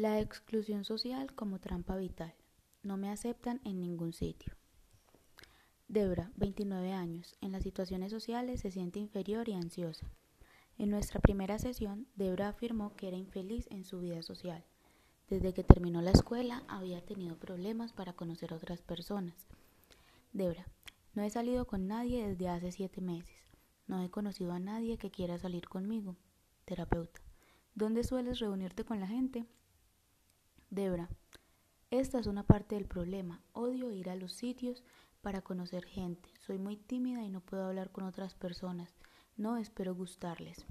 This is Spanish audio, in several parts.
La exclusión social como trampa vital. No me aceptan en ningún sitio. Debra, 29 años, en las situaciones sociales se siente inferior y ansiosa. En nuestra primera sesión, Debra afirmó que era infeliz en su vida social. Desde que terminó la escuela había tenido problemas para conocer a otras personas. Debra, no he salido con nadie desde hace siete meses. No he conocido a nadie que quiera salir conmigo. Terapeuta, ¿dónde sueles reunirte con la gente? Debra, esta es una parte del problema. Odio ir a los sitios para conocer gente. Soy muy tímida y no puedo hablar con otras personas. No espero gustarles.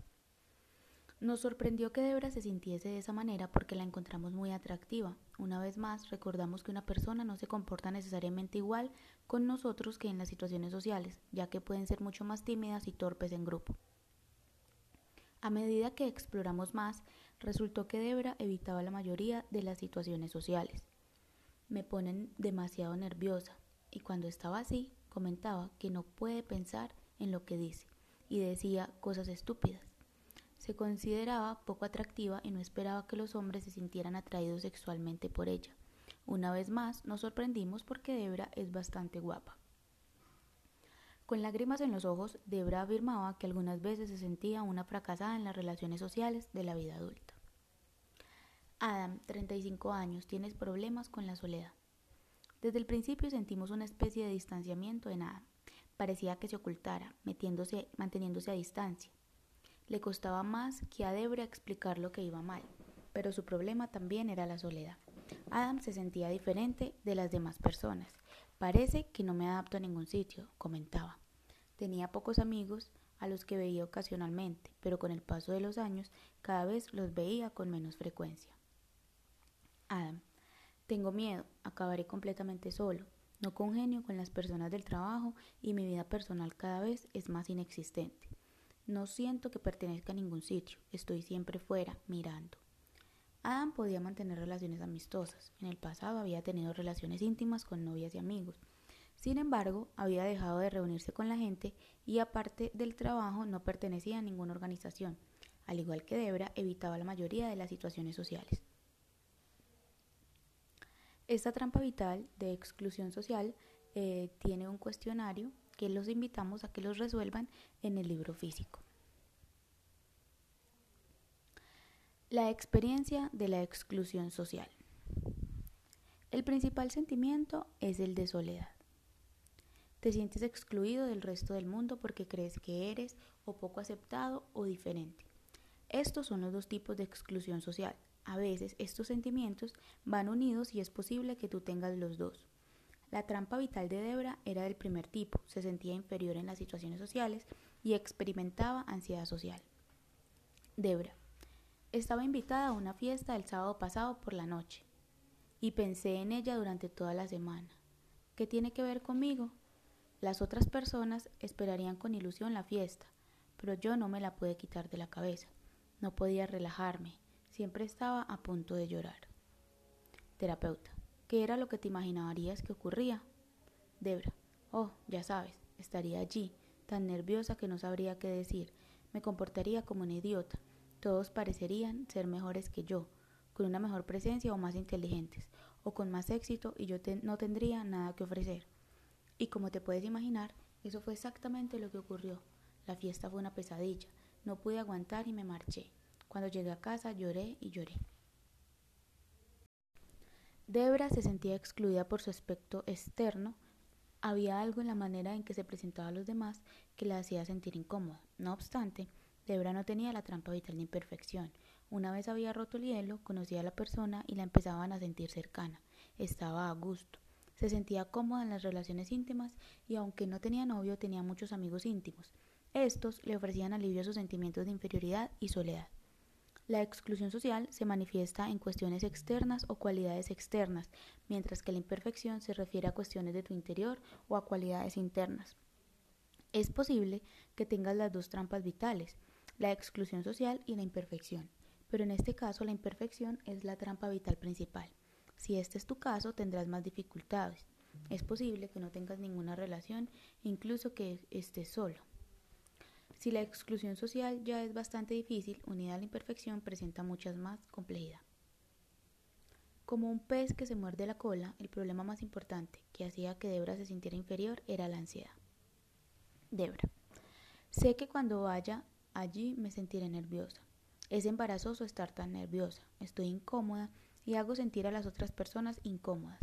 Nos sorprendió que Debra se sintiese de esa manera porque la encontramos muy atractiva. Una vez más, recordamos que una persona no se comporta necesariamente igual con nosotros que en las situaciones sociales, ya que pueden ser mucho más tímidas y torpes en grupo. A medida que exploramos más, resultó que Debra evitaba la mayoría de las situaciones sociales. Me ponen demasiado nerviosa y cuando estaba así comentaba que no puede pensar en lo que dice y decía cosas estúpidas. Se consideraba poco atractiva y no esperaba que los hombres se sintieran atraídos sexualmente por ella. Una vez más nos sorprendimos porque Debra es bastante guapa. Con lágrimas en los ojos, Debra afirmaba que algunas veces se sentía una fracasada en las relaciones sociales de la vida adulta. Adam, 35 años, tienes problemas con la soledad. Desde el principio sentimos una especie de distanciamiento en Adam. Parecía que se ocultara, metiéndose, manteniéndose a distancia. Le costaba más que a Debra explicar lo que iba mal, pero su problema también era la soledad. Adam se sentía diferente de las demás personas Parece que no me adapto a ningún sitio, comentaba. Tenía pocos amigos a los que veía ocasionalmente, pero con el paso de los años cada vez los veía con menos frecuencia. Adam, tengo miedo, acabaré completamente solo, no congenio con las personas del trabajo y mi vida personal cada vez es más inexistente. No siento que pertenezca a ningún sitio, estoy siempre fuera, mirando. Adam podía mantener relaciones amistosas. En el pasado había tenido relaciones íntimas con novias y amigos. Sin embargo, había dejado de reunirse con la gente y aparte del trabajo no pertenecía a ninguna organización. Al igual que Debra, evitaba la mayoría de las situaciones sociales. Esta trampa vital de exclusión social eh, tiene un cuestionario que los invitamos a que los resuelvan en el libro físico. La experiencia de la exclusión social. El principal sentimiento es el de soledad. Te sientes excluido del resto del mundo porque crees que eres o poco aceptado o diferente. Estos son los dos tipos de exclusión social. A veces estos sentimientos van unidos y es posible que tú tengas los dos. La trampa vital de Debra era del primer tipo, se sentía inferior en las situaciones sociales y experimentaba ansiedad social. Debra, estaba invitada a una fiesta el sábado pasado por la noche y pensé en ella durante toda la semana. ¿Qué tiene que ver conmigo? Las otras personas esperarían con ilusión la fiesta, pero yo no me la pude quitar de la cabeza. No podía relajarme, siempre estaba a punto de llorar. Terapeuta, ¿qué era lo que te imaginarías que ocurría? Debra, oh, ya sabes, estaría allí, tan nerviosa que no sabría qué decir, me comportaría como un idiota, todos parecerían ser mejores que yo, con una mejor presencia o más inteligentes, o con más éxito y yo no tendría nada que ofrecer. Y como te puedes imaginar, eso fue exactamente lo que ocurrió. La fiesta fue una pesadilla, no pude aguantar y me marché. Cuando llegué a casa lloré y lloré. Debra se sentía excluida por su aspecto externo. Había algo en la manera en que se presentaba a los demás que la hacía sentir incómoda. No obstante, Debra no tenía la trampa vital de imperfección. Una vez había roto el hielo, conocía a la persona y la empezaban a sentir cercana. Estaba a gusto. Se sentía cómoda en las relaciones íntimas y aunque no tenía novio, tenía muchos amigos íntimos. Estos le ofrecían alivio a sus sentimientos de inferioridad y soledad. La exclusión social se manifiesta en cuestiones externas o cualidades externas, mientras que la imperfección se refiere a cuestiones de tu interior o a cualidades internas. Es posible que tengas las dos trampas vitales, la exclusión social y la imperfección. Pero en este caso la imperfección es la trampa vital principal. Si este es tu caso, tendrás más dificultades. Es posible que no tengas ninguna relación, incluso que estés solo. Si la exclusión social ya es bastante difícil, unida a la imperfección presenta muchas más complejidad. Como un pez que se muerde la cola, el problema más importante que hacía que Debra se sintiera inferior era la ansiedad. Debra. Sé que cuando vaya allí me sentiré nerviosa. Es embarazoso estar tan nerviosa. Estoy incómoda y hago sentir a las otras personas incómodas.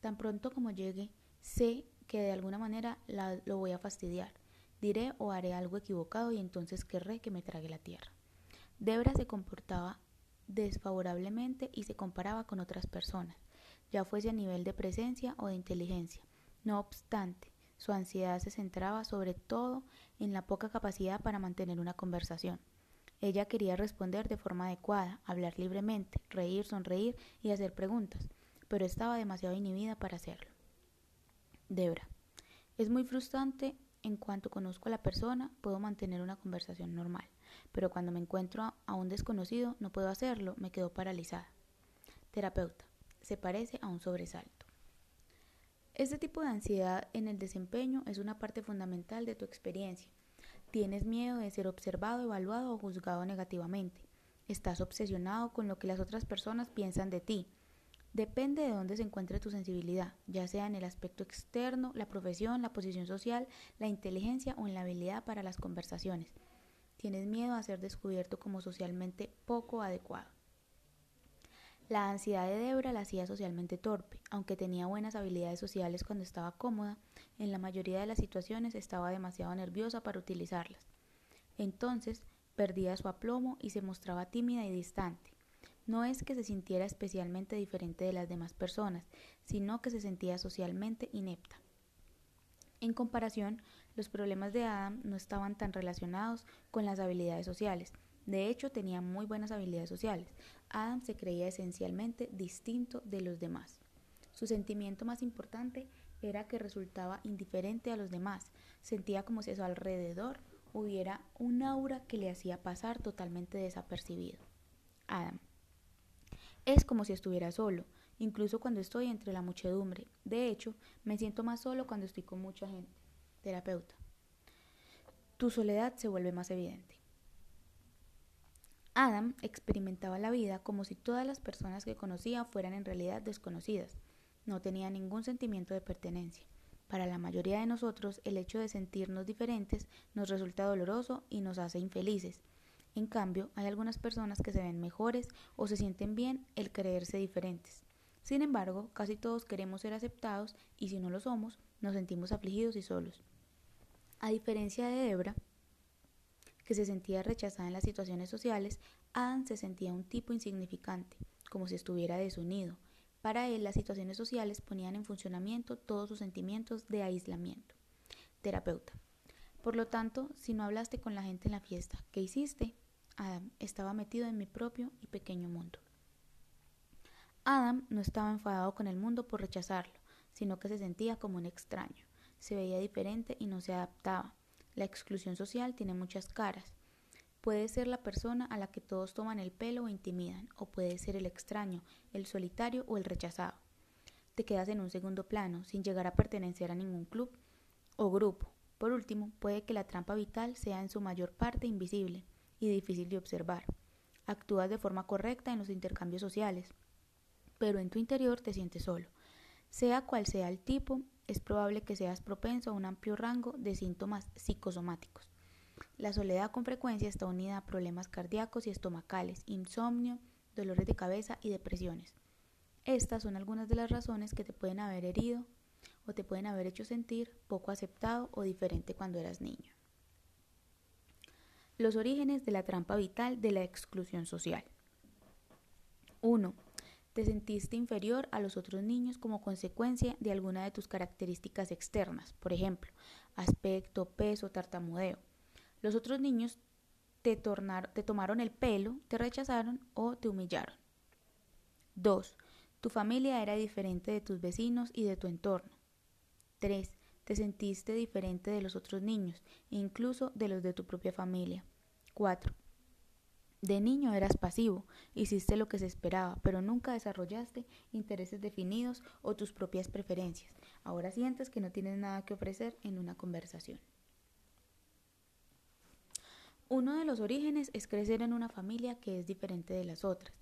Tan pronto como llegue, sé que de alguna manera lo voy a fastidiar. Diré o haré algo equivocado y entonces querré que me trague la tierra. Debra se comportaba desfavorablemente y se comparaba con otras personas, ya fuese a nivel de presencia o de inteligencia. No obstante, su ansiedad se centraba sobre todo en la poca capacidad para mantener una conversación. Ella quería responder de forma adecuada, hablar libremente, reír, sonreír y hacer preguntas, pero estaba demasiado inhibida para hacerlo. Debra. Es muy frustrante en cuanto conozco a la persona, puedo mantener una conversación normal, pero cuando me encuentro a un desconocido no puedo hacerlo, me quedo paralizada. Terapeuta. Se parece a un sobresalto. Este tipo de ansiedad en el desempeño es una parte fundamental de tu experiencia. Tienes miedo de ser observado, evaluado o juzgado negativamente. Estás obsesionado con lo que las otras personas piensan de ti. Depende de dónde se encuentre tu sensibilidad, ya sea en el aspecto externo, la profesión, la posición social, la inteligencia o en la habilidad para las conversaciones. Tienes miedo a ser descubierto como socialmente poco adecuado. La ansiedad de Debra la hacía socialmente torpe, aunque tenía buenas habilidades sociales cuando estaba cómoda, en la mayoría de las situaciones estaba demasiado nerviosa para utilizarlas. Entonces perdía su aplomo y se mostraba tímida y distante. No es que se sintiera especialmente diferente de las demás personas, sino que se sentía socialmente inepta. En comparación, los problemas de Adam no estaban tan relacionados con las habilidades sociales, de hecho, tenía muy buenas habilidades sociales. Adam se creía esencialmente distinto de los demás. Su sentimiento más importante era que resultaba indiferente a los demás. Sentía como si a su alrededor hubiera un aura que le hacía pasar totalmente desapercibido. Adam. Es como si estuviera solo, incluso cuando estoy entre la muchedumbre. De hecho, me siento más solo cuando estoy con mucha gente. Terapeuta. Tu soledad se vuelve más evidente. Adam experimentaba la vida como si todas las personas que conocía fueran en realidad desconocidas. No tenía ningún sentimiento de pertenencia. Para la mayoría de nosotros, el hecho de sentirnos diferentes nos resulta doloroso y nos hace infelices. En cambio, hay algunas personas que se ven mejores o se sienten bien el creerse diferentes. Sin embargo, casi todos queremos ser aceptados y si no lo somos, nos sentimos afligidos y solos. A diferencia de Debra, que se sentía rechazada en las situaciones sociales, Adam se sentía un tipo insignificante, como si estuviera desunido. Para él, las situaciones sociales ponían en funcionamiento todos sus sentimientos de aislamiento. Terapeuta. Por lo tanto, si no hablaste con la gente en la fiesta, ¿qué hiciste? Adam estaba metido en mi propio y pequeño mundo. Adam no estaba enfadado con el mundo por rechazarlo, sino que se sentía como un extraño. Se veía diferente y no se adaptaba. La exclusión social tiene muchas caras. Puede ser la persona a la que todos toman el pelo o intimidan, o puede ser el extraño, el solitario o el rechazado. Te quedas en un segundo plano, sin llegar a pertenecer a ningún club o grupo. Por último, puede que la trampa vital sea en su mayor parte invisible y difícil de observar. Actúas de forma correcta en los intercambios sociales, pero en tu interior te sientes solo. Sea cual sea el tipo, es probable que seas propenso a un amplio rango de síntomas psicosomáticos. La soledad con frecuencia está unida a problemas cardíacos y estomacales, insomnio, dolores de cabeza y depresiones. Estas son algunas de las razones que te pueden haber herido o te pueden haber hecho sentir poco aceptado o diferente cuando eras niño. Los orígenes de la trampa vital de la exclusión social. 1 te sentiste inferior a los otros niños como consecuencia de alguna de tus características externas, por ejemplo, aspecto, peso, tartamudeo. Los otros niños te, te tomaron el pelo, te rechazaron o te humillaron. 2. Tu familia era diferente de tus vecinos y de tu entorno. 3. Te sentiste diferente de los otros niños, incluso de los de tu propia familia. 4. De niño eras pasivo, hiciste lo que se esperaba, pero nunca desarrollaste intereses definidos o tus propias preferencias. Ahora sientes que no tienes nada que ofrecer en una conversación. Uno de los orígenes es crecer en una familia que es diferente de las otras.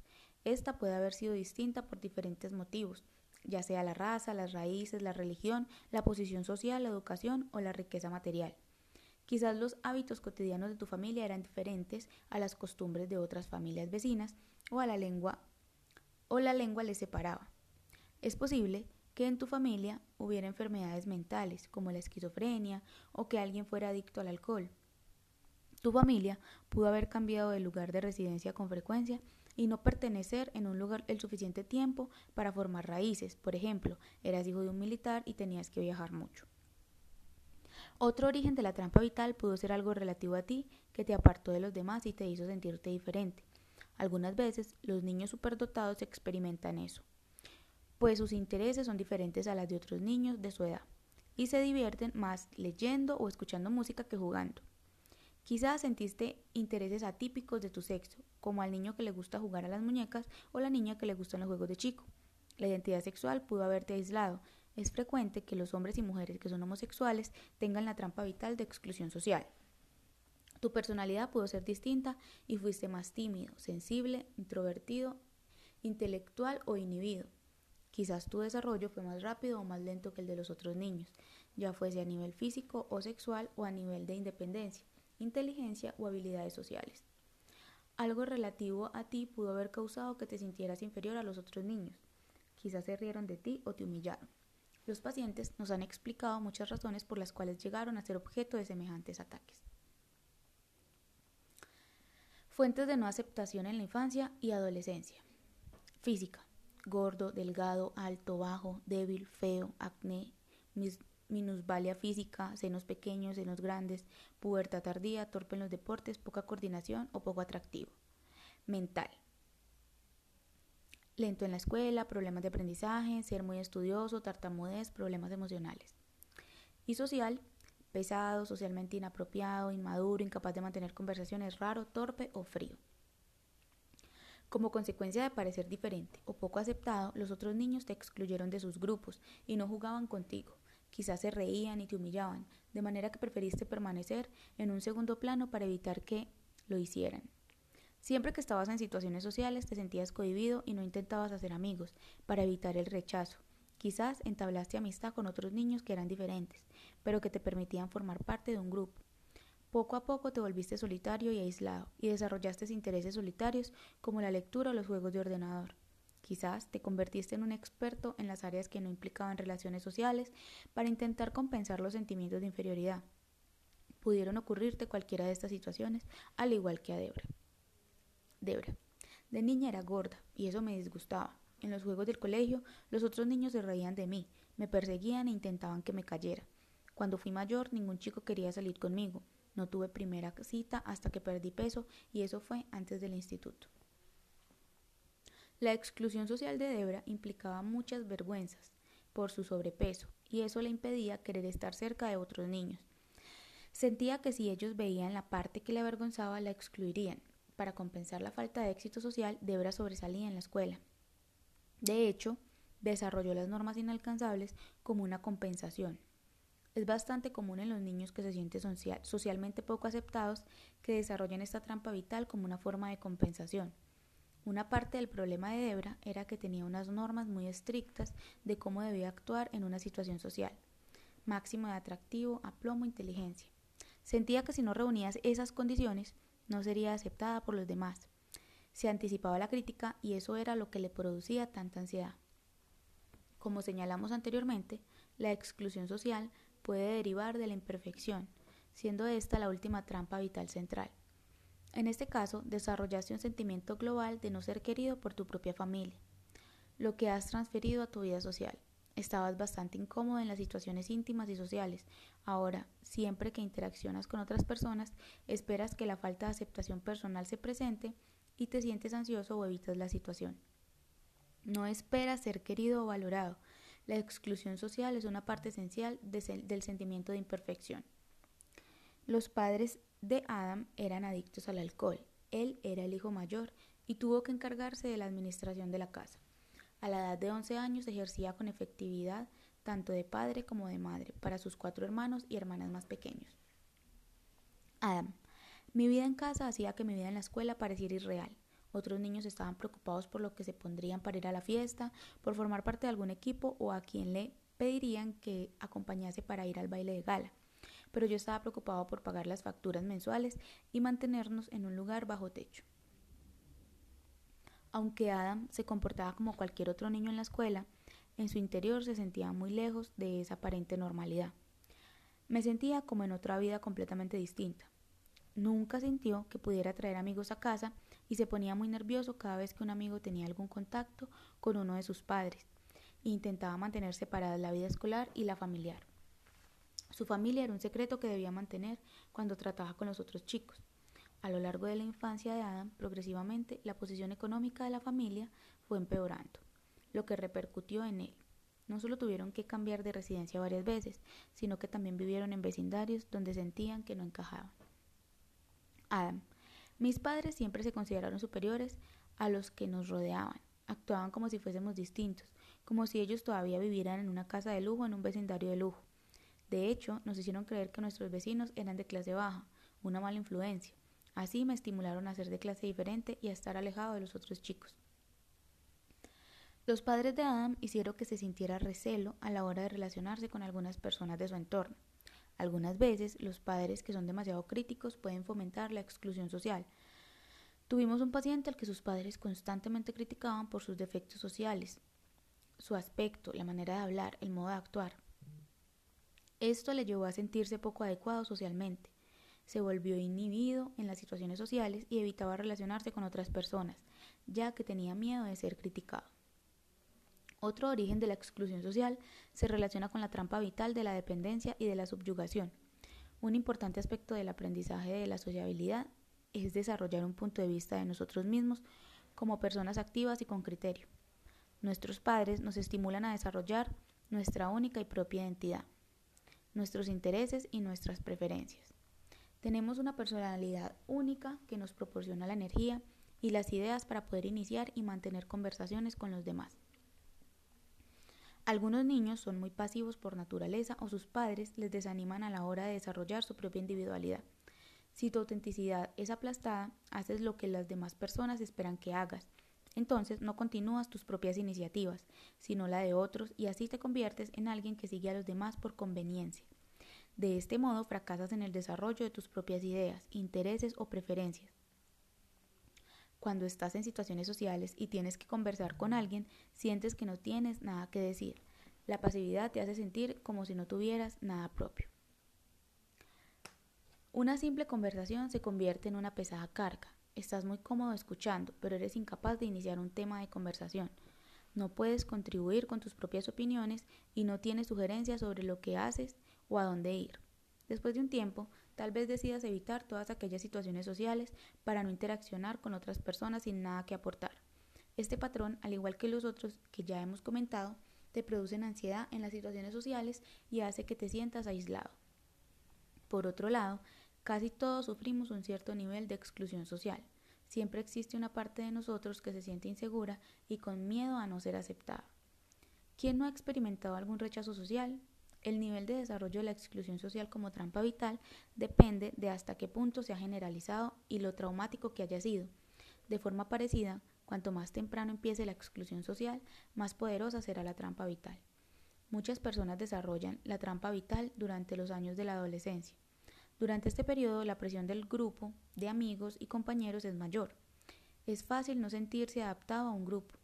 Esta puede haber sido distinta por diferentes motivos, ya sea la raza, las raíces, la religión, la posición social, la educación o la riqueza material. Quizás los hábitos cotidianos de tu familia eran diferentes a las costumbres de otras familias vecinas o a la lengua o la lengua les separaba. Es posible que en tu familia hubiera enfermedades mentales como la esquizofrenia o que alguien fuera adicto al alcohol. Tu familia pudo haber cambiado de lugar de residencia con frecuencia y no pertenecer en un lugar el suficiente tiempo para formar raíces. Por ejemplo, eras hijo de un militar y tenías que viajar mucho. Otro origen de la trampa vital pudo ser algo relativo a ti que te apartó de los demás y te hizo sentirte diferente. Algunas veces los niños superdotados experimentan eso, pues sus intereses son diferentes a las de otros niños de su edad y se divierten más leyendo o escuchando música que jugando. Quizás sentiste intereses atípicos de tu sexo, como al niño que le gusta jugar a las muñecas o la niña que le gustan los juegos de chico. La identidad sexual pudo haberte aislado. Es frecuente que los hombres y mujeres que son homosexuales tengan la trampa vital de exclusión social. Tu personalidad pudo ser distinta y fuiste más tímido, sensible, introvertido, intelectual o inhibido. Quizás tu desarrollo fue más rápido o más lento que el de los otros niños, ya fuese a nivel físico o sexual o a nivel de independencia inteligencia o habilidades sociales. Algo relativo a ti pudo haber causado que te sintieras inferior a los otros niños. Quizás se rieron de ti o te humillaron. Los pacientes nos han explicado muchas razones por las cuales llegaron a ser objeto de semejantes ataques. Fuentes de no aceptación en la infancia y adolescencia. Física. Gordo, delgado, alto, bajo, débil, feo, acné, minusvalía física, senos pequeños, senos grandes, pubertad tardía, torpe en los deportes, poca coordinación o poco atractivo. Mental. Lento en la escuela, problemas de aprendizaje, ser muy estudioso, tartamudez, problemas emocionales. Y social, pesado, socialmente inapropiado, inmaduro, incapaz de mantener conversaciones, raro, torpe o frío. Como consecuencia de parecer diferente o poco aceptado, los otros niños te excluyeron de sus grupos y no jugaban contigo. Quizás se reían y te humillaban, de manera que preferiste permanecer en un segundo plano para evitar que lo hicieran. Siempre que estabas en situaciones sociales te sentías cohibido y no intentabas hacer amigos, para evitar el rechazo. Quizás entablaste amistad con otros niños que eran diferentes, pero que te permitían formar parte de un grupo. Poco a poco te volviste solitario y aislado, y desarrollaste intereses solitarios como la lectura o los juegos de ordenador. Quizás te convertiste en un experto en las áreas que no implicaban relaciones sociales para intentar compensar los sentimientos de inferioridad. Pudieron ocurrirte cualquiera de estas situaciones, al igual que a Debra. Debra. De niña era gorda, y eso me disgustaba. En los juegos del colegio, los otros niños se reían de mí, me perseguían e intentaban que me cayera. Cuando fui mayor, ningún chico quería salir conmigo. No tuve primera cita hasta que perdí peso, y eso fue antes del instituto. La exclusión social de Debra implicaba muchas vergüenzas por su sobrepeso y eso le impedía querer estar cerca de otros niños. Sentía que si ellos veían la parte que le avergonzaba la excluirían. Para compensar la falta de éxito social, Debra sobresalía en la escuela. De hecho, desarrolló las normas inalcanzables como una compensación. Es bastante común en los niños que se sienten socialmente poco aceptados que desarrollen esta trampa vital como una forma de compensación. Una parte del problema de Debra era que tenía unas normas muy estrictas de cómo debía actuar en una situación social. Máximo de atractivo, aplomo, inteligencia. Sentía que si no reunías esas condiciones, no sería aceptada por los demás. Se anticipaba la crítica y eso era lo que le producía tanta ansiedad. Como señalamos anteriormente, la exclusión social puede derivar de la imperfección, siendo esta la última trampa vital central. En este caso, desarrollaste un sentimiento global de no ser querido por tu propia familia, lo que has transferido a tu vida social. Estabas bastante incómodo en las situaciones íntimas y sociales. Ahora, siempre que interaccionas con otras personas, esperas que la falta de aceptación personal se presente y te sientes ansioso o evitas la situación. No esperas ser querido o valorado. La exclusión social es una parte esencial del sentimiento de imperfección. Los padres de Adam eran adictos al alcohol. Él era el hijo mayor y tuvo que encargarse de la administración de la casa. A la edad de 11 años ejercía con efectividad tanto de padre como de madre para sus cuatro hermanos y hermanas más pequeños. Adam. Mi vida en casa hacía que mi vida en la escuela pareciera irreal. Otros niños estaban preocupados por lo que se pondrían para ir a la fiesta, por formar parte de algún equipo o a quien le pedirían que acompañase para ir al baile de gala. Pero yo estaba preocupado por pagar las facturas mensuales y mantenernos en un lugar bajo techo. Aunque Adam se comportaba como cualquier otro niño en la escuela, en su interior se sentía muy lejos de esa aparente normalidad. Me sentía como en otra vida completamente distinta. Nunca sintió que pudiera traer amigos a casa y se ponía muy nervioso cada vez que un amigo tenía algún contacto con uno de sus padres intentaba mantener separadas la vida escolar y la familiar. Su familia era un secreto que debía mantener cuando trataba con los otros chicos. A lo largo de la infancia de Adam, progresivamente, la posición económica de la familia fue empeorando, lo que repercutió en él. No solo tuvieron que cambiar de residencia varias veces, sino que también vivieron en vecindarios donde sentían que no encajaban. Adam. Mis padres siempre se consideraron superiores a los que nos rodeaban. Actuaban como si fuésemos distintos, como si ellos todavía vivieran en una casa de lujo en un vecindario de lujo. De hecho, nos hicieron creer que nuestros vecinos eran de clase baja, una mala influencia. Así me estimularon a ser de clase diferente y a estar alejado de los otros chicos. Los padres de Adam hicieron que se sintiera recelo a la hora de relacionarse con algunas personas de su entorno. Algunas veces los padres que son demasiado críticos pueden fomentar la exclusión social. Tuvimos un paciente al que sus padres constantemente criticaban por sus defectos sociales, su aspecto, la manera de hablar, el modo de actuar. Esto le llevó a sentirse poco adecuado socialmente. Se volvió inhibido en las situaciones sociales y evitaba relacionarse con otras personas, ya que tenía miedo de ser criticado. Otro origen de la exclusión social se relaciona con la trampa vital de la dependencia y de la subyugación. Un importante aspecto del aprendizaje de la sociabilidad es desarrollar un punto de vista de nosotros mismos como personas activas y con criterio. Nuestros padres nos estimulan a desarrollar nuestra única y propia identidad, nuestros intereses y nuestras preferencias. Tenemos una personalidad única que nos proporciona la energía y las ideas para poder iniciar y mantener conversaciones con los demás. Algunos niños son muy pasivos por naturaleza o sus padres les desaniman a la hora de desarrollar su propia individualidad. Si tu autenticidad es aplastada, haces lo que las demás personas esperan que hagas. Entonces no continúas tus propias iniciativas, sino la de otros y así te conviertes en alguien que sigue a los demás por conveniencia. De este modo fracasas en el desarrollo de tus propias ideas, intereses o preferencias. Cuando estás en situaciones sociales y tienes que conversar con alguien, sientes que no tienes nada que decir. La pasividad te hace sentir como si no tuvieras nada propio. Una simple conversación se convierte en una pesada carga. Estás muy cómodo escuchando, pero eres incapaz de iniciar un tema de conversación. No puedes contribuir con tus propias opiniones y no tienes sugerencias sobre lo que haces o a dónde ir. Después de un tiempo, Tal vez decidas evitar todas aquellas situaciones sociales para no interaccionar con otras personas sin nada que aportar. Este patrón, al igual que los otros que ya hemos comentado, te produce ansiedad en las situaciones sociales y hace que te sientas aislado. Por otro lado, casi todos sufrimos un cierto nivel de exclusión social. Siempre existe una parte de nosotros que se siente insegura y con miedo a no ser aceptada. ¿Quién no ha experimentado algún rechazo social? El nivel de desarrollo de la exclusión social como trampa vital depende de hasta qué punto se ha generalizado y lo traumático que haya sido. De forma parecida, cuanto más temprano empiece la exclusión social, más poderosa será la trampa vital. Muchas personas desarrollan la trampa vital durante los años de la adolescencia. Durante este periodo, la presión del grupo de amigos y compañeros es mayor. Es fácil no sentirse adaptado a un grupo.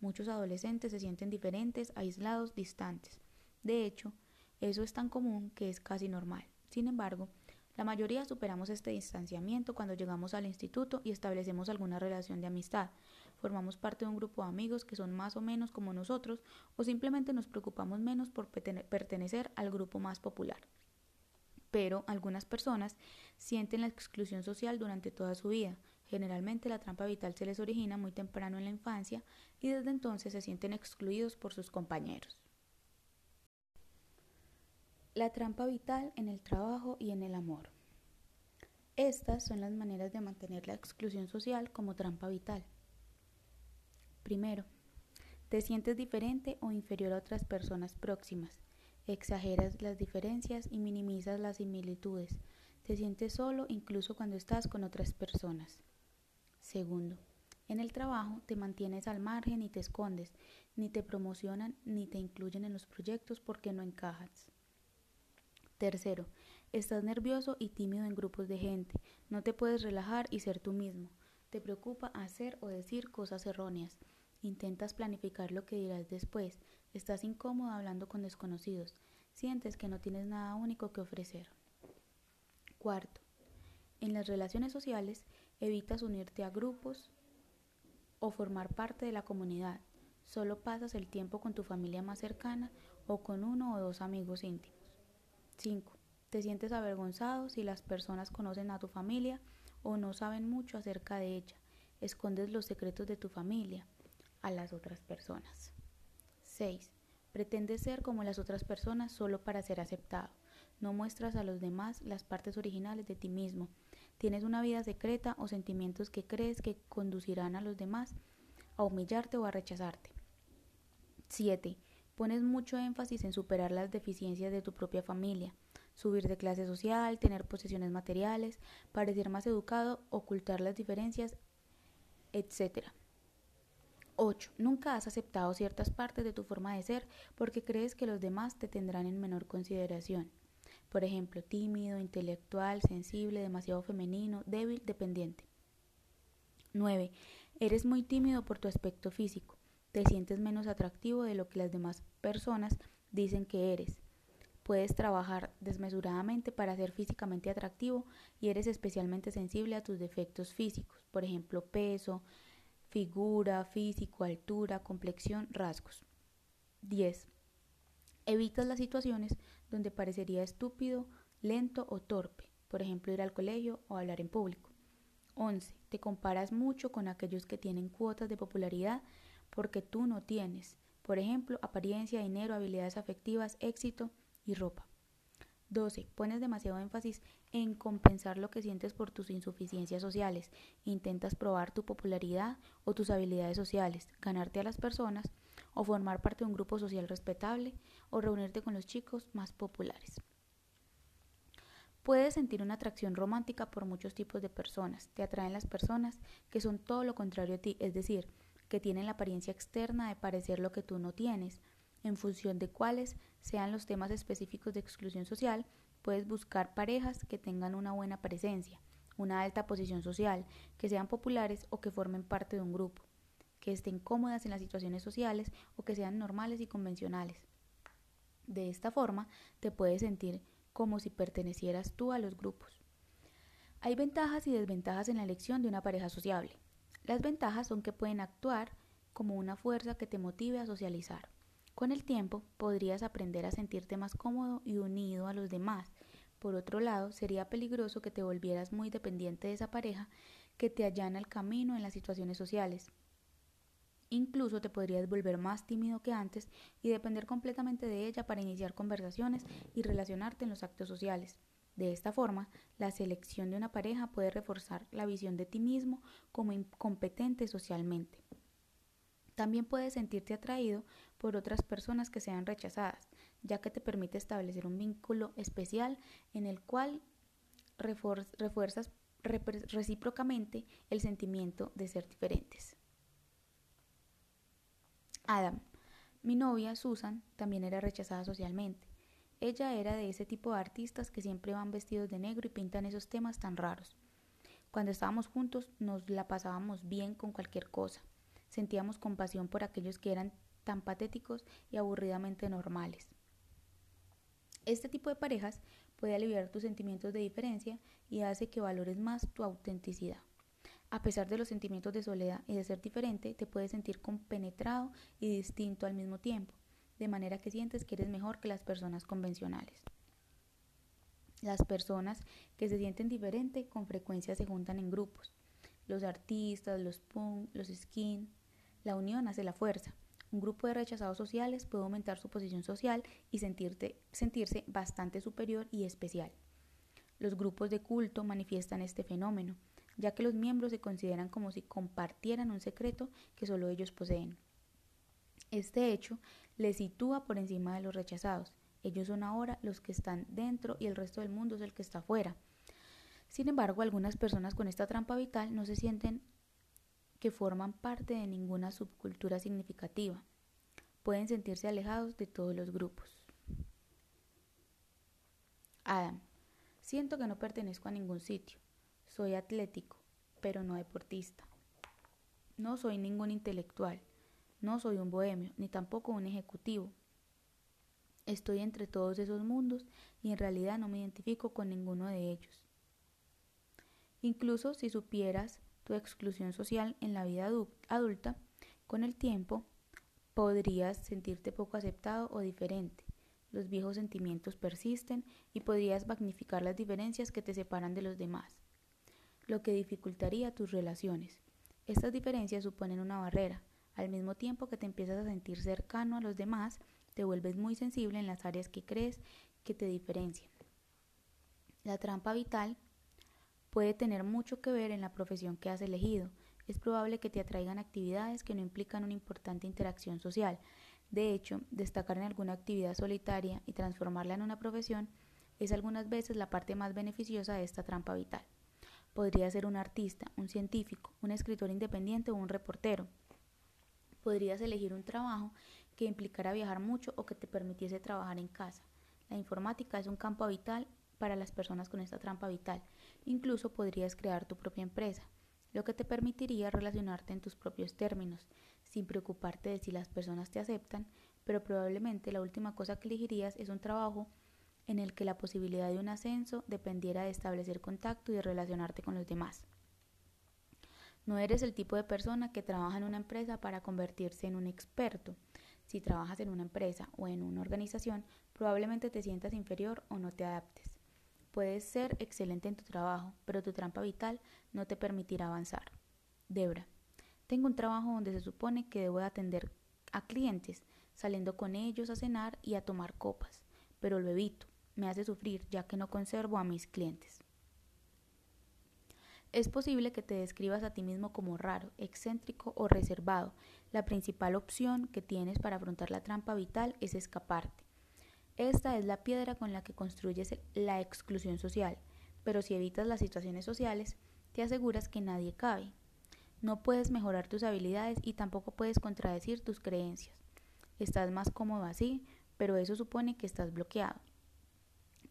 Muchos adolescentes se sienten diferentes, aislados, distantes. De hecho, eso es tan común que es casi normal. Sin embargo, la mayoría superamos este distanciamiento cuando llegamos al instituto y establecemos alguna relación de amistad. Formamos parte de un grupo de amigos que son más o menos como nosotros o simplemente nos preocupamos menos por pertenecer al grupo más popular. Pero algunas personas sienten la exclusión social durante toda su vida. Generalmente la trampa vital se les origina muy temprano en la infancia y desde entonces se sienten excluidos por sus compañeros. La trampa vital en el trabajo y en el amor. Estas son las maneras de mantener la exclusión social como trampa vital. Primero, te sientes diferente o inferior a otras personas próximas. Exageras las diferencias y minimizas las similitudes. Te sientes solo incluso cuando estás con otras personas. Segundo, En el trabajo te mantienes al margen y te escondes, ni te promocionan ni te incluyen en los proyectos porque no encajas. Tercero, estás nervioso y tímido en grupos de gente, no te puedes relajar y ser tú mismo. Te preocupa hacer o decir cosas erróneas. Intentas planificar lo que dirás después. Estás incómodo hablando con desconocidos. Sientes que no tienes nada único que ofrecer. Cuarto, en las relaciones sociales evitas unirte a grupos o formar parte de la comunidad. Solo pasas el tiempo con tu familia más cercana o con uno o dos amigos íntimos. 5. Te sientes avergonzado si las personas conocen a tu familia o no saben mucho acerca de ella. Escondes los secretos de tu familia a las otras personas. 6. Pretendes ser como las otras personas solo para ser aceptado. No muestras a los demás las partes originales de ti mismo. Tienes una vida secreta o sentimientos que crees que conducirán a los demás a humillarte o a rechazarte. 7. Pones mucho énfasis en superar las deficiencias de tu propia familia, subir de clase social, tener posesiones materiales, parecer más educado, ocultar las diferencias, etc. 8. Nunca has aceptado ciertas partes de tu forma de ser porque crees que los demás te tendrán en menor consideración. Por ejemplo, tímido, intelectual, sensible, demasiado femenino, débil, dependiente. 9. Eres muy tímido por tu aspecto físico. Te sientes menos atractivo de lo que las demás personas dicen que eres. Puedes trabajar desmesuradamente para ser físicamente atractivo y eres especialmente sensible a tus defectos físicos, por ejemplo, peso, figura, físico, altura, complexión, rasgos. 10. Evitas las situaciones donde parecería estúpido, lento o torpe, por ejemplo, ir al colegio o hablar en público. 11. Te comparas mucho con aquellos que tienen cuotas de popularidad porque tú no tienes, por ejemplo, apariencia, dinero, habilidades afectivas, éxito y ropa. 12. Pones demasiado énfasis en compensar lo que sientes por tus insuficiencias sociales. Intentas probar tu popularidad o tus habilidades sociales, ganarte a las personas o formar parte de un grupo social respetable o reunirte con los chicos más populares. Puedes sentir una atracción romántica por muchos tipos de personas. Te atraen las personas que son todo lo contrario a ti, es decir, que tienen la apariencia externa de parecer lo que tú no tienes, en función de cuáles sean los temas específicos de exclusión social, puedes buscar parejas que tengan una buena presencia, una alta posición social, que sean populares o que formen parte de un grupo, que estén cómodas en las situaciones sociales o que sean normales y convencionales. De esta forma, te puedes sentir como si pertenecieras tú a los grupos. Hay ventajas y desventajas en la elección de una pareja sociable. Las ventajas son que pueden actuar como una fuerza que te motive a socializar. Con el tiempo podrías aprender a sentirte más cómodo y unido a los demás. Por otro lado, sería peligroso que te volvieras muy dependiente de esa pareja que te allana el camino en las situaciones sociales. Incluso te podrías volver más tímido que antes y depender completamente de ella para iniciar conversaciones y relacionarte en los actos sociales. De esta forma, la selección de una pareja puede reforzar la visión de ti mismo como incompetente socialmente. También puedes sentirte atraído por otras personas que sean rechazadas, ya que te permite establecer un vínculo especial en el cual refuerzas recíprocamente el sentimiento de ser diferentes. Adam. Mi novia, Susan, también era rechazada socialmente. Ella era de ese tipo de artistas que siempre van vestidos de negro y pintan esos temas tan raros. Cuando estábamos juntos nos la pasábamos bien con cualquier cosa. Sentíamos compasión por aquellos que eran tan patéticos y aburridamente normales. Este tipo de parejas puede aliviar tus sentimientos de diferencia y hace que valores más tu autenticidad. A pesar de los sentimientos de soledad y de ser diferente, te puedes sentir compenetrado y distinto al mismo tiempo, de manera que sientes que eres mejor que las personas convencionales. Las personas que se sienten diferente con frecuencia se juntan en grupos. Los artistas, los punk, los skin, la unión hace la fuerza. Un grupo de rechazados sociales puede aumentar su posición social y sentirse bastante superior y especial. Los grupos de culto manifiestan este fenómeno, ya que los miembros se consideran como si compartieran un secreto que solo ellos poseen. Este hecho les sitúa por encima de los rechazados. Ellos son ahora los que están dentro y el resto del mundo es el que está fuera. Sin embargo, algunas personas con esta trampa vital no se sienten que forman parte de ninguna subcultura significativa. Pueden sentirse alejados de todos los grupos. Adam. Siento que no pertenezco a ningún sitio. Soy atlético, pero no deportista. No soy ningún intelectual. No soy un bohemio, ni tampoco un ejecutivo. Estoy entre todos esos mundos y en realidad no me identifico con ninguno de ellos. Incluso si supieras tu exclusión social en la vida adulta, con el tiempo podrías sentirte poco aceptado o diferente. Los viejos sentimientos persisten y podrías magnificar las diferencias que te separan de los demás, lo que dificultaría tus relaciones. Estas diferencias suponen una barrera. Al mismo tiempo que te empiezas a sentir cercano a los demás, te vuelves muy sensible en las áreas que crees que te diferencian. La trampa vital puede tener mucho que ver en la profesión que has elegido. Es probable que te atraigan actividades que no implican una importante interacción social. De hecho, destacar en alguna actividad solitaria y transformarla en una profesión es algunas veces la parte más beneficiosa de esta trampa vital. Podría ser un artista, un científico, un escritor independiente o un reportero. Podrías elegir un trabajo que implicara viajar mucho o que te permitiese trabajar en casa. La informática es un campo vital para las personas con esta trampa vital. Incluso podrías crear tu propia empresa, lo que te permitiría relacionarte en tus propios términos, sin preocuparte de si las personas te aceptan, pero probablemente la última cosa que elegirías es un trabajo en el que la posibilidad de un ascenso dependiera de establecer contacto y de relacionarte con los demás. No eres el tipo de persona que trabaja en una empresa para convertirse en un experto. Si trabajas en una empresa o en una organización, probablemente te sientas inferior o no te adaptes. Puedes ser excelente en tu trabajo, pero tu trampa vital no te permitirá avanzar. Debra, tengo un trabajo donde se supone que debo atender a clientes, saliendo con ellos a cenar y a tomar copas, pero lo evito, me hace sufrir ya que no conservo a mis clientes. Es posible que te describas a ti mismo como raro, excéntrico o reservado. La principal opción que tienes para afrontar la trampa vital es escaparte. Esta es la piedra con la que construyes la exclusión social, pero si evitas las situaciones sociales, te aseguras que nadie cabe. No puedes mejorar tus habilidades y tampoco puedes contradecir tus creencias. Estás más cómodo así, pero eso supone que estás bloqueado.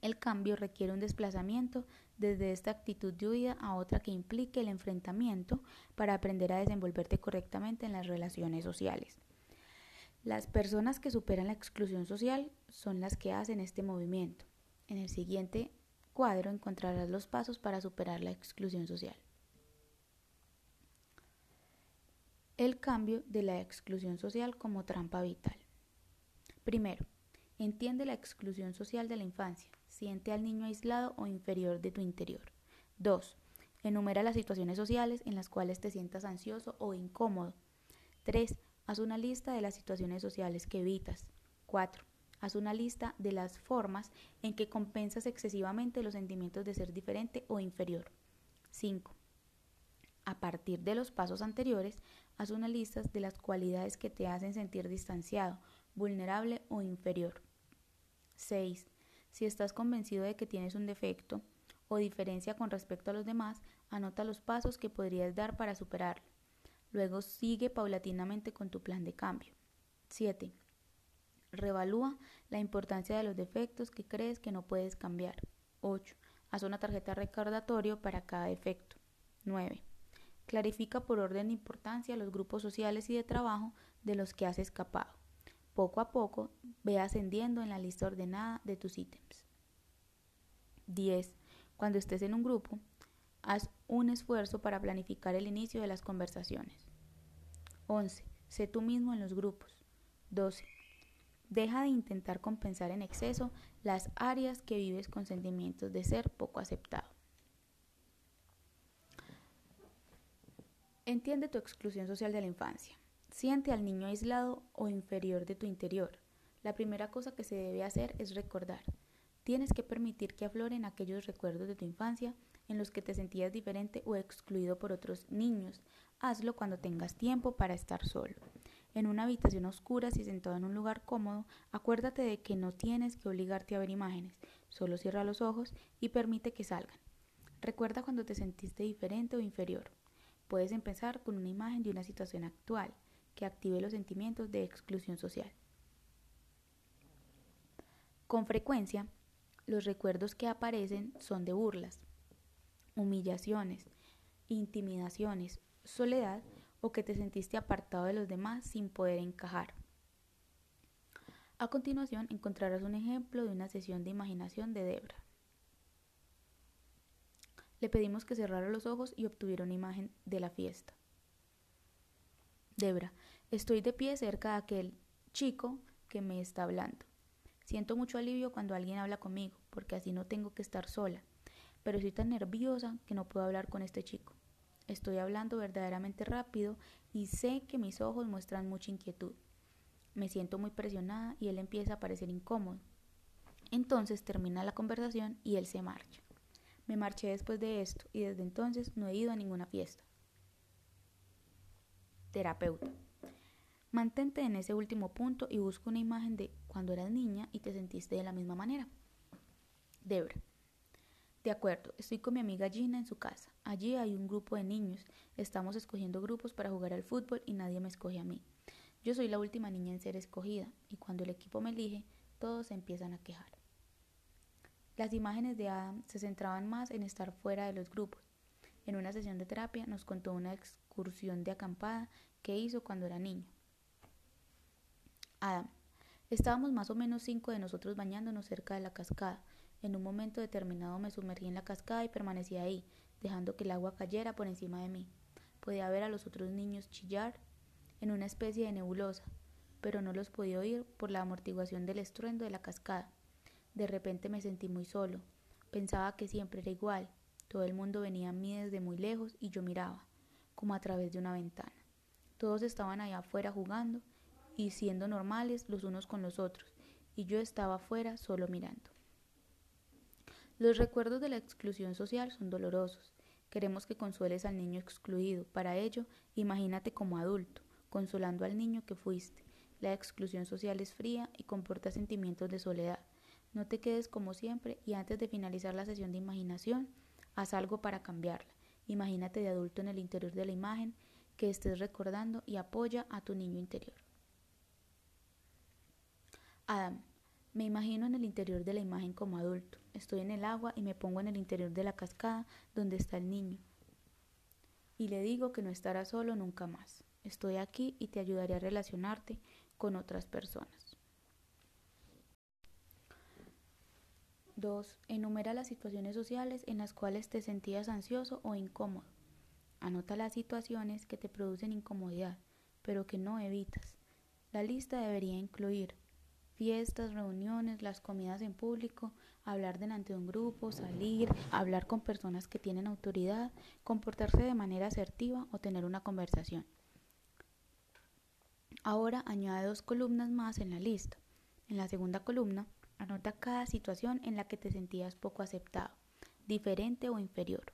El cambio requiere un desplazamiento desde esta actitud de huida a otra que implique el enfrentamiento para aprender a desenvolverte correctamente en las relaciones sociales. Las personas que superan la exclusión social son las que hacen este movimiento. En el siguiente cuadro encontrarás los pasos para superar la exclusión social. El cambio de la exclusión social como trampa vital. Primero, entiende la exclusión social de la infancia. Siente al niño aislado o inferior de tu interior. 2. Enumera las situaciones sociales en las cuales te sientas ansioso o incómodo. 3. Haz una lista de las situaciones sociales que evitas. 4. Haz una lista de las formas en que compensas excesivamente los sentimientos de ser diferente o inferior. 5. A partir de los pasos anteriores, haz una lista de las cualidades que te hacen sentir distanciado, vulnerable o inferior. 6. Si estás convencido de que tienes un defecto o diferencia con respecto a los demás, anota los pasos que podrías dar para superarlo. Luego sigue paulatinamente con tu plan de cambio. 7. Revalúa la importancia de los defectos que crees que no puedes cambiar. 8. Haz una tarjeta recordatorio para cada defecto. 9. Clarifica por orden de importancia los grupos sociales y de trabajo de los que has escapado. Poco a poco ve ascendiendo en la lista ordenada de tus ítems. 10. Cuando estés en un grupo, Haz un esfuerzo para planificar el inicio de las conversaciones. 11. Sé tú mismo en los grupos. 12. Deja de intentar compensar en exceso las áreas que vives con sentimientos de ser poco aceptado. Entiende tu exclusión social de la infancia. Siente al niño aislado o inferior de tu interior. La primera cosa que se debe hacer es recordar. Tienes que permitir que afloren aquellos recuerdos de tu infancia en los que te sentías diferente o excluido por otros niños. Hazlo cuando tengas tiempo para estar solo. En una habitación oscura, si sentado en un lugar cómodo, acuérdate de que no tienes que obligarte a ver imágenes, solo cierra los ojos y permite que salgan. Recuerda cuando te sentiste diferente o inferior. Puedes empezar con una imagen de una situación actual que active los sentimientos de exclusión social. Con frecuencia, los recuerdos que aparecen son de burlas, humillaciones, intimidaciones, soledad o que te sentiste apartado de los demás sin poder encajar. A continuación encontrarás un ejemplo de una sesión de imaginación de Debra. Le pedimos que cerrara los ojos y obtuviera una imagen de la fiesta. Debra, estoy de pie cerca de aquel chico que me está hablando. Siento mucho alivio cuando alguien habla conmigo, porque así no tengo que estar sola, pero estoy tan nerviosa que no puedo hablar con este chico. Estoy hablando verdaderamente rápido y sé que mis ojos muestran mucha inquietud. Me siento muy presionada y él empieza a parecer incómodo. Entonces termina la conversación y él se marcha. Me marché después de esto y desde entonces no he ido a ninguna fiesta. Terapeuta. Mantente en ese último punto y busca una imagen de cuando eras niña y te sentiste de la misma manera. Debra. De acuerdo, estoy con mi amiga Gina en su casa. Allí hay un grupo de niños. Estamos escogiendo grupos para jugar al fútbol y nadie me escoge a mí. Yo soy la última niña en ser escogida y cuando el equipo me elige, todos se empiezan a quejar. Las imágenes de Adam se centraban más en estar fuera de los grupos. En una sesión de terapia nos contó una excursión de acampada que hizo cuando era niño. Adam. Estábamos más o menos cinco de nosotros bañándonos cerca de la cascada. En un momento determinado me sumergí en la cascada y permanecí ahí, dejando que el agua cayera por encima de mí. Podía ver a los otros niños chillar en una especie de nebulosa, pero no los podía oír por la amortiguación del estruendo de la cascada. De repente me sentí muy solo. Pensaba que siempre era igual. Todo el mundo venía a mí desde muy lejos y yo miraba, como a través de una ventana. Todos estaban allá afuera jugando y siendo normales los unos con los otros, y yo estaba afuera solo mirando. Los recuerdos de la exclusión social son dolorosos. Queremos que consueles al niño excluido. Para ello, imagínate como adulto, consolando al niño que fuiste. La exclusión social es fría y comporta sentimientos de soledad. No te quedes como siempre y antes de finalizar la sesión de imaginación, haz algo para cambiarla. Imagínate de adulto en el interior de la imagen que estés recordando y apoya a tu niño interior. Adam, me imagino en el interior de la imagen como adulto. Estoy en el agua y me pongo en el interior de la cascada donde está el niño. Y le digo que no estará solo nunca más. Estoy aquí y te ayudaré a relacionarte con otras personas. 2. Enumera las situaciones sociales en las cuales te sentías ansioso o incómodo. Anota las situaciones que te producen incomodidad, pero que no evitas. La lista debería incluir fiestas, reuniones, las comidas en público, hablar delante de un grupo, salir, hablar con personas que tienen autoridad, comportarse de manera asertiva o tener una conversación. Ahora añade dos columnas más en la lista. En la segunda columna, Anota cada situación en la que te sentías poco aceptado, diferente o inferior.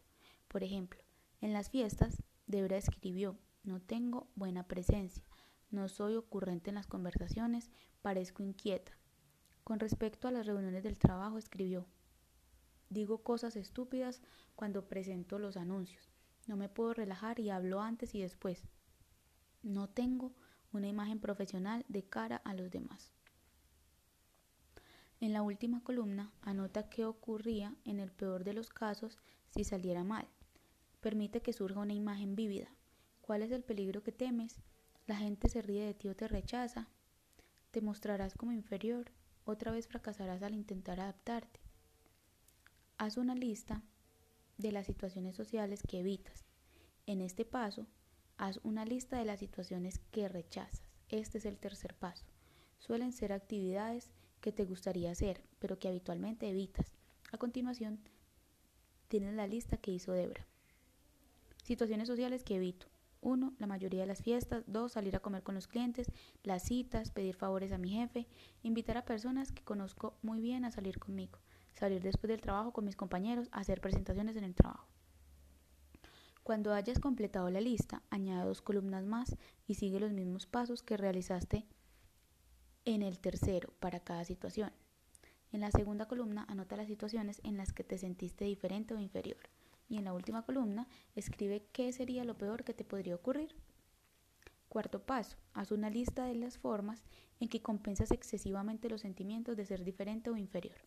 Por ejemplo, en las fiestas, Debra escribió, no tengo buena presencia, no soy ocurrente en las conversaciones, parezco inquieta. Con respecto a las reuniones del trabajo, escribió, digo cosas estúpidas cuando presento los anuncios, no me puedo relajar y hablo antes y después. No tengo una imagen profesional de cara a los demás. En la última columna anota qué ocurría en el peor de los casos si saliera mal. Permite que surja una imagen vívida. ¿Cuál es el peligro que temes? ¿La gente se ríe de ti o te rechaza? ¿Te mostrarás como inferior? ¿Otra vez fracasarás al intentar adaptarte? Haz una lista de las situaciones sociales que evitas. En este paso, haz una lista de las situaciones que rechazas. Este es el tercer paso. Suelen ser actividades que te gustaría hacer, pero que habitualmente evitas. A continuación, tienes la lista que hizo Debra. Situaciones sociales que evito. 1. La mayoría de las fiestas. 2. Salir a comer con los clientes. Las citas. Pedir favores a mi jefe. Invitar a personas que conozco muy bien a salir conmigo. Salir después del trabajo con mis compañeros. Hacer presentaciones en el trabajo. Cuando hayas completado la lista, añade dos columnas más y sigue los mismos pasos que realizaste en el tercero para cada situación. En la segunda columna anota las situaciones en las que te sentiste diferente o inferior. Y en la última columna, escribe qué sería lo peor que te podría ocurrir. Cuarto paso, haz una lista de las formas en que compensas excesivamente los sentimientos de ser diferente o inferior.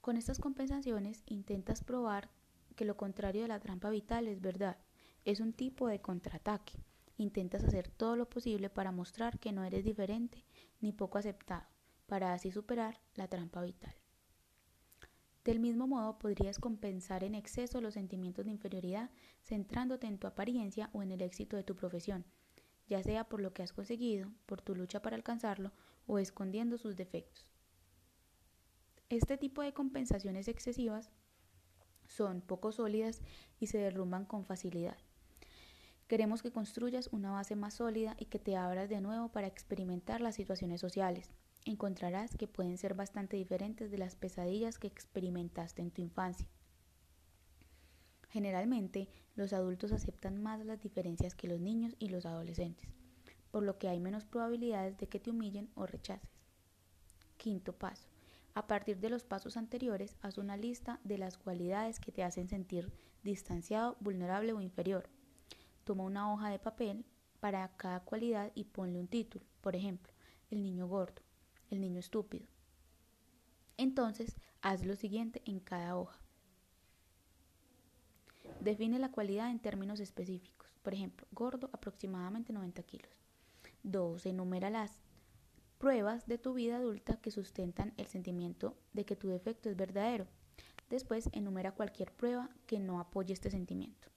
Con estas compensaciones intentas probar que lo contrario de la trampa vital es verdad. Es un tipo de contraataque. Intentas hacer todo lo posible para mostrar que no eres diferente ni poco aceptado, para así superar la trampa vital. Del mismo modo, podrías compensar en exceso los sentimientos de inferioridad centrándote en tu apariencia o en el éxito de tu profesión, ya sea por lo que has conseguido, por tu lucha para alcanzarlo o escondiendo sus defectos. Este tipo de compensaciones excesivas son poco sólidas y se derrumban con facilidad. Queremos que construyas una base más sólida y que te abras de nuevo para experimentar las situaciones sociales. Encontrarás que pueden ser bastante diferentes de las pesadillas que experimentaste en tu infancia. Generalmente, los adultos aceptan más las diferencias que los niños y los adolescentes, por lo que hay menos probabilidades de que te humillen o rechaces. Quinto paso. A partir de los pasos anteriores, haz una lista de las cualidades que te hacen sentir distanciado, vulnerable o inferior. Toma una hoja de papel para cada cualidad y ponle un título. Por ejemplo, el niño gordo, el niño estúpido. Entonces, haz lo siguiente en cada hoja. Define la cualidad en términos específicos. Por ejemplo, gordo aproximadamente 90 kilos. 2. Enumera las pruebas de tu vida adulta que sustentan el sentimiento de que tu defecto es verdadero. Después, enumera cualquier prueba que no apoye este sentimiento.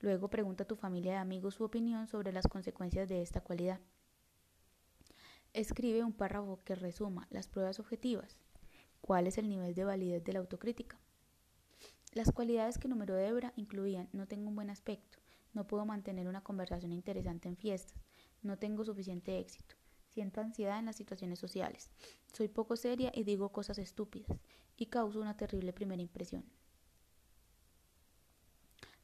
Luego, pregunta a tu familia y amigos su opinión sobre las consecuencias de esta cualidad. Escribe un párrafo que resuma las pruebas objetivas. ¿Cuál es el nivel de validez de la autocrítica? Las cualidades que numeró Debra incluían no tengo un buen aspecto, no puedo mantener una conversación interesante en fiestas, no tengo suficiente éxito, Siento ansiedad en las situaciones sociales. Soy poco seria y digo cosas estúpidas y causo una terrible primera impresión.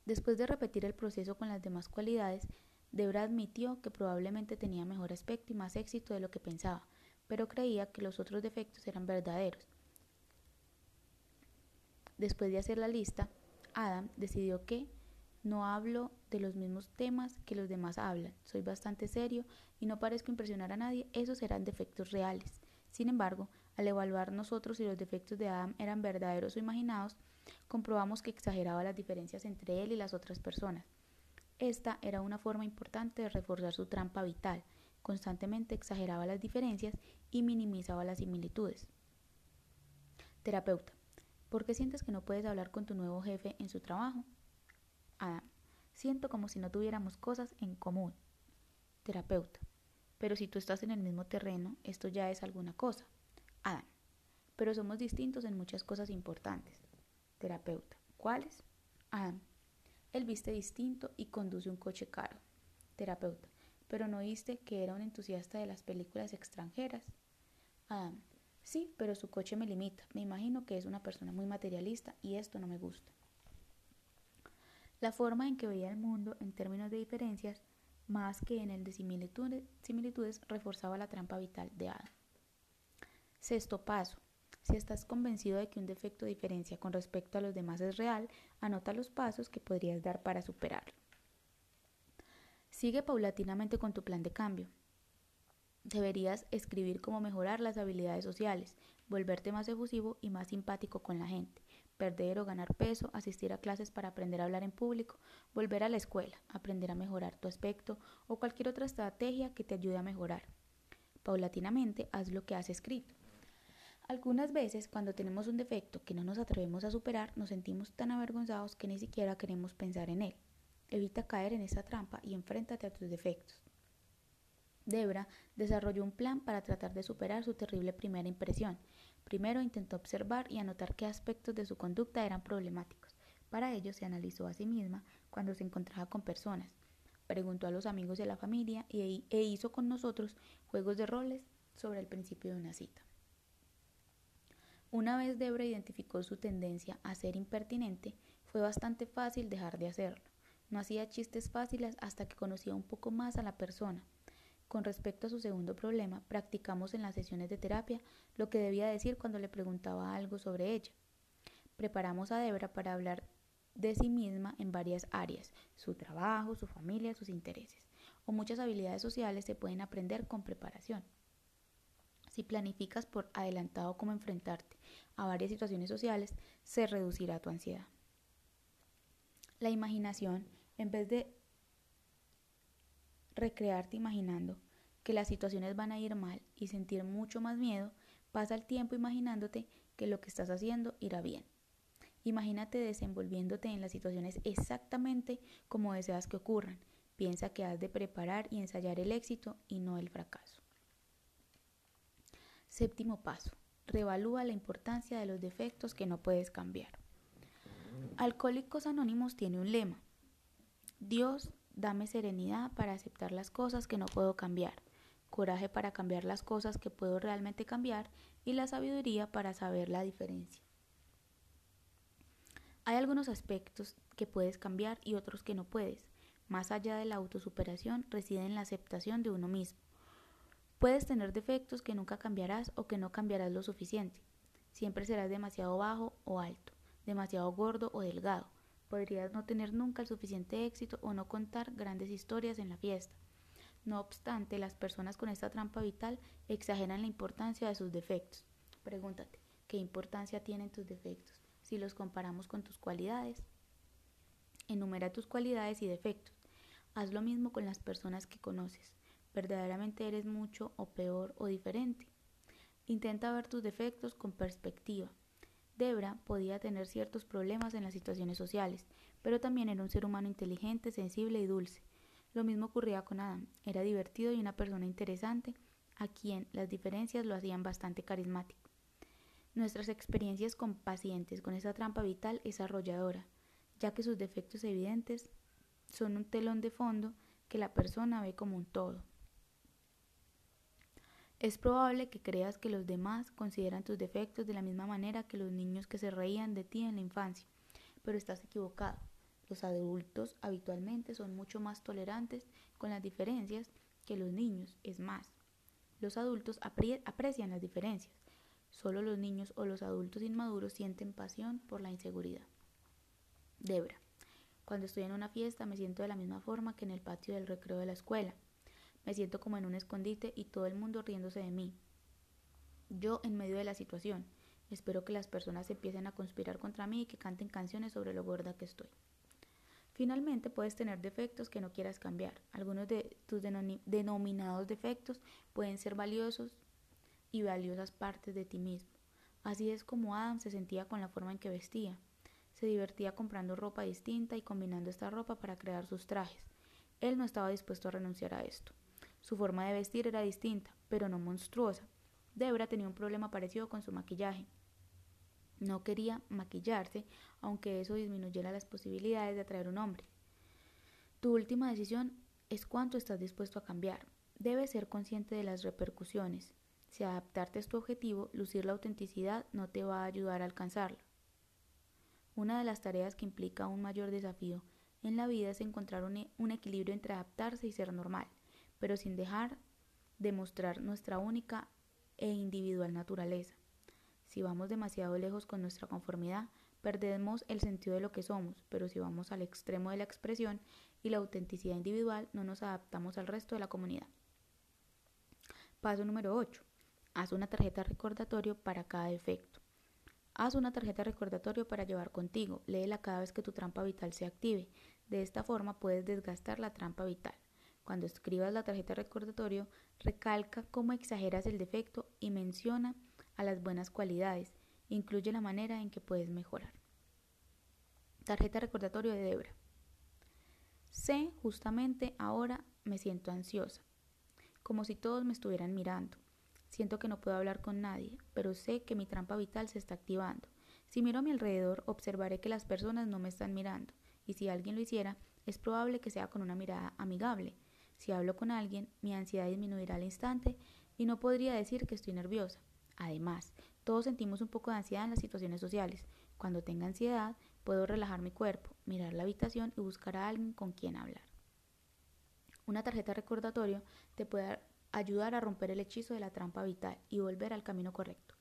Después de repetir el proceso con las demás cualidades, Debra admitió que probablemente tenía mejor aspecto y más éxito de lo que pensaba, pero creía que los otros defectos eran verdaderos. Después de hacer la lista, Adam decidió que no hablo de los mismos temas que los demás hablan. Soy bastante serio y no parezco impresionar a nadie. Esos serán defectos reales. Sin embargo, al evaluar nosotros si los defectos de Adam eran verdaderos o imaginados, comprobamos que exageraba las diferencias entre él y las otras personas. Esta era una forma importante de reforzar su trampa vital. Constantemente exageraba las diferencias y minimizaba las similitudes. Terapeuta. ¿Por qué sientes que no puedes hablar con tu nuevo jefe en su trabajo? Adam. Siento como si no tuviéramos cosas en común. Terapeuta. Pero si tú estás en el mismo terreno, esto ya es alguna cosa. Adam. Pero somos distintos en muchas cosas importantes. Terapeuta. ¿Cuáles? Adam. Él viste distinto y conduce un coche caro. Terapeuta. Pero no viste que era un entusiasta de las películas extranjeras. Adam. Sí, pero su coche me limita. Me imagino que es una persona muy materialista y esto no me gusta. La forma en que veía el mundo en términos de diferencias, más que en el de similitudes, reforzaba la trampa vital de Adam. Sexto paso. Si estás convencido de que un defecto de diferencia con respecto a los demás es real, anota los pasos que podrías dar para superarlo. Sigue paulatinamente con tu plan de cambio. Deberías escribir cómo mejorar las habilidades sociales, volverte más efusivo y más simpático con la gente, perder o ganar peso, asistir a clases para aprender a hablar en público, volver a la escuela, aprender a mejorar tu aspecto o cualquier otra estrategia que te ayude a mejorar. Paulatinamente, haz lo que has escrito. Algunas veces, cuando tenemos un defecto que no nos atrevemos a superar, nos sentimos tan avergonzados que ni siquiera queremos pensar en él. Evita caer en esa trampa y enfréntate a tus defectos. Debra desarrolló un plan para tratar de superar su terrible primera impresión. Primero intentó observar y anotar qué aspectos de su conducta eran problemáticos. Para ello se analizó a sí misma cuando se encontraba con personas. Preguntó a los amigos de la familia e, e hizo con nosotros juegos de roles sobre el principio de una cita. Una vez Debra identificó su tendencia a ser impertinente, fue bastante fácil dejar de hacerlo. No hacía chistes fáciles hasta que conocía un poco más a la persona. Con respecto a su segundo problema, practicamos en las sesiones de terapia lo que debía decir cuando le preguntaba algo sobre ella. Preparamos a Debra para hablar de sí misma en varias áreas, su trabajo, su familia, sus intereses. O muchas habilidades sociales se pueden aprender con preparación. Si planificas por adelantado cómo enfrentarte a varias situaciones sociales, se reducirá tu ansiedad. La imaginación, en vez de recrearte imaginando que las situaciones van a ir mal y sentir mucho más miedo, pasa el tiempo imaginándote que lo que estás haciendo irá bien. Imagínate desenvolviéndote en las situaciones exactamente como deseas que ocurran. Piensa que has de preparar y ensayar el éxito y no el fracaso. Séptimo paso. Revalúa la importancia de los defectos que no puedes cambiar. Alcohólicos Anónimos tiene un lema. Dios, dame serenidad para aceptar las cosas que no puedo cambiar, coraje para cambiar las cosas que puedo realmente cambiar y la sabiduría para saber la diferencia. Hay algunos aspectos que puedes cambiar y otros que no puedes. Más allá de la autosuperación reside en la aceptación de uno mismo. Puedes tener defectos que nunca cambiarás o que no cambiarás lo suficiente. Siempre serás demasiado bajo o alto, demasiado gordo o delgado. Podrías no tener nunca el suficiente éxito o no contar grandes historias en la fiesta. No obstante, las personas con esta trampa vital exageran la importancia de sus defectos. Pregúntate, ¿qué importancia tienen tus defectos? si los comparamos con tus cualidades. Enumera tus cualidades y defectos. Haz lo mismo con las personas que conoces. ¿Verdaderamente eres mucho o peor o diferente? Intenta ver tus defectos con perspectiva. Debra podía tener ciertos problemas en las situaciones sociales, pero también era un ser humano inteligente, sensible y dulce. Lo mismo ocurría con Adam. Era divertido y una persona interesante, a quien las diferencias lo hacían bastante carismático. Nuestras experiencias con pacientes con esta trampa vital es arrolladora, ya que sus defectos evidentes son un telón de fondo que la persona ve como un todo. Es probable que creas que los demás consideran tus defectos de la misma manera que los niños que se reían de ti en la infancia, pero estás equivocado. Los adultos habitualmente son mucho más tolerantes con las diferencias que los niños, es más, los adultos aprecian las diferencias Solo los niños o los adultos inmaduros sienten pasión por la inseguridad. Debra. Cuando estoy en una fiesta me siento de la misma forma que en el patio del recreo de la escuela. Me siento como en un escondite y todo el mundo riéndose de mí. Yo en medio de la situación. Espero que las personas empiecen a conspirar contra mí y que canten canciones sobre lo gorda que estoy. Finalmente puedes tener defectos que no quieras cambiar. Algunos de tus denominados defectos pueden ser valiosos y valiosas partes de ti mismo. Así es como Adam se sentía con la forma en que vestía. Se divertía comprando ropa distinta y combinando esta ropa para crear sus trajes. Él no estaba dispuesto a renunciar a esto. Su forma de vestir era distinta, pero no monstruosa. Debra tenía un problema parecido con su maquillaje. No quería maquillarse, aunque eso disminuyera las posibilidades de atraer un hombre. Tu última decisión es cuánto estás dispuesto a cambiar. Debes ser consciente de las repercusiones. Si adaptarte es tu objetivo, lucir la autenticidad no te va a ayudar a alcanzarla. Una de las tareas que implica un mayor desafío en la vida es encontrar un, e, un, equilibrio entre adaptarse y ser normal, pero sin dejar de mostrar nuestra única e individual naturaleza. Si vamos demasiado lejos con nuestra conformidad, perdemos el sentido de lo que somos, pero si vamos al extremo de la expresión y la autenticidad individual, no nos adaptamos al resto de la comunidad. Paso número 8. Haz una tarjeta recordatorio para cada defecto. Haz una tarjeta recordatorio para llevar contigo. Léela cada vez que tu trampa vital se active. De esta forma puedes desgastar la trampa vital. Cuando escribas la tarjeta recordatorio, recalca cómo exageras el defecto y menciona a las buenas cualidades. Incluye la manera en que puedes mejorar. Tarjeta recordatorio de Debra. Sé justamente ahora me siento ansiosa, como si todos me estuvieran mirando. Siento que no puedo hablar con nadie, pero sé que mi trampa vital se está activando. Si miro a mi alrededor, observaré que las personas no me están mirando, y si alguien lo hiciera, es probable que sea con una mirada amigable. Si hablo con alguien, mi ansiedad disminuirá al instante y no podría decir que estoy nerviosa. Además, todos sentimos un poco de ansiedad en las situaciones sociales. Cuando tenga ansiedad, puedo relajar mi cuerpo, mirar la habitación y buscar a alguien con quien hablar. Una tarjeta recordatorio te puede ayudar a romper el hechizo de la trampa vital y volver al camino correcto.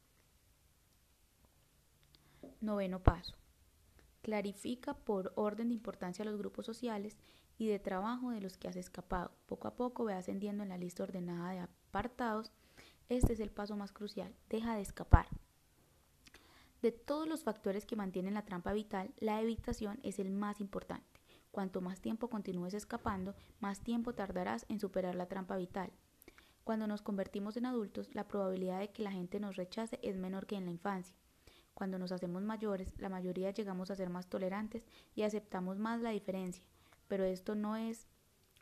Noveno paso. Clarifica por orden de importancia los grupos sociales y de trabajo de los que has escapado. Poco a poco ve ascendiendo en la lista ordenada de apartados. Este es el paso más crucial. Deja de escapar. De todos los factores que mantienen la trampa vital, la evitación es el más importante. Cuanto más tiempo continúes escapando, más tiempo tardarás en superar la trampa vital. Cuando nos convertimos en adultos, la probabilidad de que la gente nos rechace es menor que en la infancia. Cuando nos hacemos mayores, la mayoría llegamos a ser más tolerantes y aceptamos más la diferencia, pero esto no es